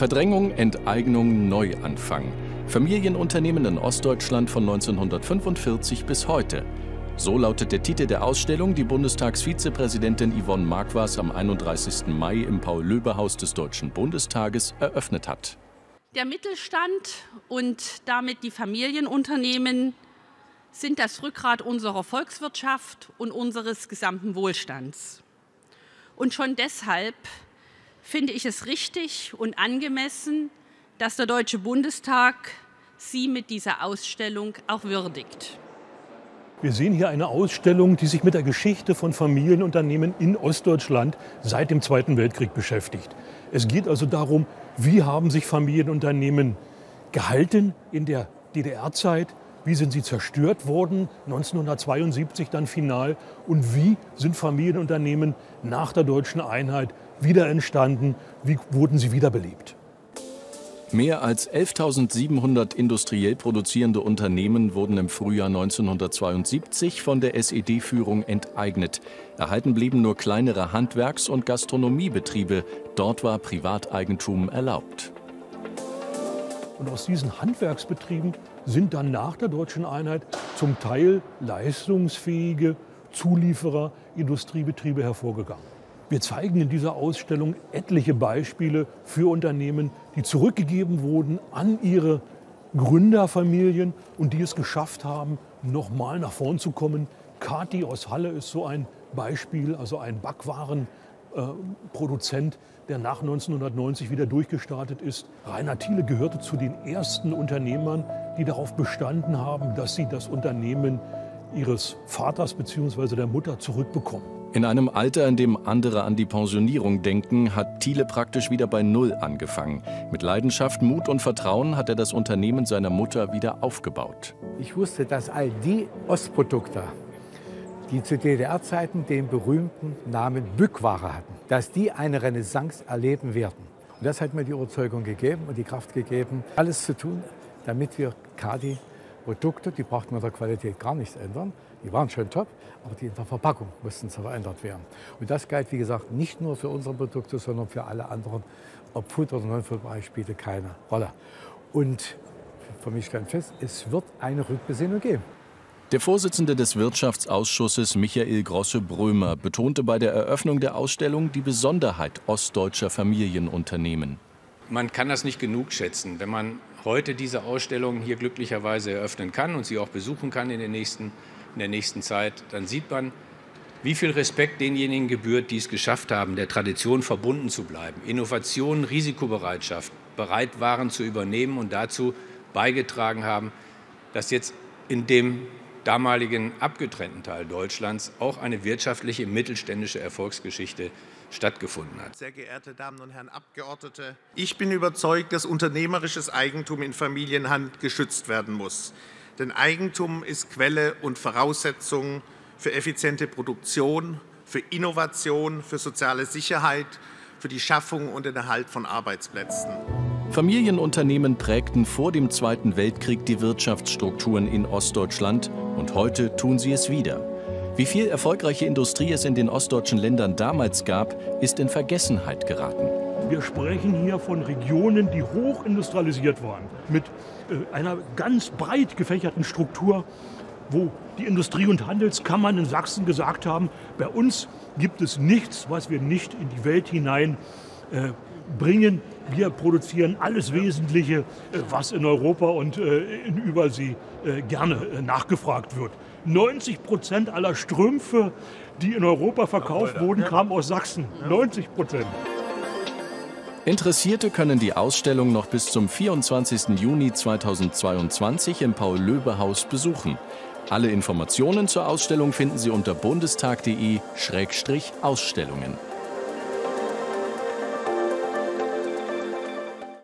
Verdrängung, Enteignung, Neuanfang. Familienunternehmen in Ostdeutschland von 1945 bis heute. So lautet der Titel der Ausstellung, die Bundestagsvizepräsidentin Yvonne Marquardt am 31. Mai im Paul-Löbe-Haus des Deutschen Bundestages eröffnet hat. Der Mittelstand und damit die Familienunternehmen sind das Rückgrat unserer Volkswirtschaft und unseres gesamten Wohlstands. Und schon deshalb finde ich es richtig und angemessen, dass der Deutsche Bundestag Sie mit dieser Ausstellung auch würdigt. Wir sehen hier eine Ausstellung, die sich mit der Geschichte von Familienunternehmen in Ostdeutschland seit dem Zweiten Weltkrieg beschäftigt. Es geht also darum, wie haben sich Familienunternehmen gehalten in der DDR-Zeit, wie sind sie zerstört worden, 1972 dann final, und wie sind Familienunternehmen nach der deutschen Einheit wieder entstanden, wie wurden sie wiederbelebt. Mehr als 11.700 industriell produzierende Unternehmen wurden im Frühjahr 1972 von der SED-Führung enteignet. Erhalten blieben nur kleinere Handwerks- und Gastronomiebetriebe. Dort war Privateigentum erlaubt. Und aus diesen Handwerksbetrieben sind dann nach der deutschen Einheit zum Teil leistungsfähige Zulieferer, Industriebetriebe hervorgegangen. Wir zeigen in dieser Ausstellung etliche Beispiele für Unternehmen, die zurückgegeben wurden an ihre Gründerfamilien und die es geschafft haben, nochmal nach vorn zu kommen. Kati aus Halle ist so ein Beispiel, also ein Backwarenproduzent, der nach 1990 wieder durchgestartet ist. Rainer Thiele gehörte zu den ersten Unternehmern, die darauf bestanden haben, dass sie das Unternehmen ihres Vaters bzw. der Mutter zurückbekommen. In einem Alter, in dem andere an die Pensionierung denken, hat Thiele praktisch wieder bei Null angefangen. Mit Leidenschaft, Mut und Vertrauen hat er das Unternehmen seiner Mutter wieder aufgebaut. Ich wusste, dass all die Ostprodukte, die zu DDR-Zeiten den berühmten Namen Bückware hatten, dass die eine Renaissance erleben werden. Und das hat mir die Überzeugung gegeben und die Kraft gegeben, alles zu tun, damit wir Kadi Produkte, die brauchten wir der Qualität gar nichts ändern, die waren schon top, aber die in der Verpackung mussten verändert werden. Und das galt, wie gesagt, nicht nur für unsere Produkte, sondern für alle anderen. Ob Food oder Non-Food-Bereich spielte keine Rolle. Und für mich stand fest, es wird eine Rückbesinnung geben. Der Vorsitzende des Wirtschaftsausschusses Michael Grosse-Brömer betonte bei der Eröffnung der Ausstellung die Besonderheit ostdeutscher Familienunternehmen. Man kann das nicht genug schätzen, wenn man heute diese Ausstellung hier glücklicherweise eröffnen kann und sie auch besuchen kann in, den nächsten, in der nächsten Zeit, dann sieht man, wie viel Respekt denjenigen gebührt, die es geschafft haben, der Tradition verbunden zu bleiben, Innovation, Risikobereitschaft bereit waren zu übernehmen und dazu beigetragen haben, dass jetzt in dem damaligen abgetrennten Teil Deutschlands auch eine wirtschaftliche mittelständische Erfolgsgeschichte stattgefunden hat. Sehr geehrte Damen und Herren Abgeordnete, ich bin überzeugt, dass unternehmerisches Eigentum in Familienhand geschützt werden muss. Denn Eigentum ist Quelle und Voraussetzung für effiziente Produktion, für Innovation, für soziale Sicherheit, für die Schaffung und den Erhalt von Arbeitsplätzen. Familienunternehmen prägten vor dem Zweiten Weltkrieg die Wirtschaftsstrukturen in Ostdeutschland und heute tun sie es wieder. Wie viel erfolgreiche Industrie es in den ostdeutschen Ländern damals gab, ist in Vergessenheit geraten. Wir sprechen hier von Regionen, die hochindustrialisiert waren, mit äh, einer ganz breit gefächerten Struktur, wo die Industrie- und Handelskammern in Sachsen gesagt haben, bei uns gibt es nichts, was wir nicht in die Welt hinein äh, bringen. Wir produzieren alles Wesentliche, äh, was in Europa und in Übersee gerne nachgefragt wird. 90 Prozent aller Strümpfe, die in Europa verkauft wurden, kamen aus Sachsen. 90 Prozent. Interessierte können die Ausstellung noch bis zum 24. Juni 2022 im Paul-Löbe-Haus besuchen. Alle Informationen zur Ausstellung finden Sie unter bundestag.de-ausstellungen.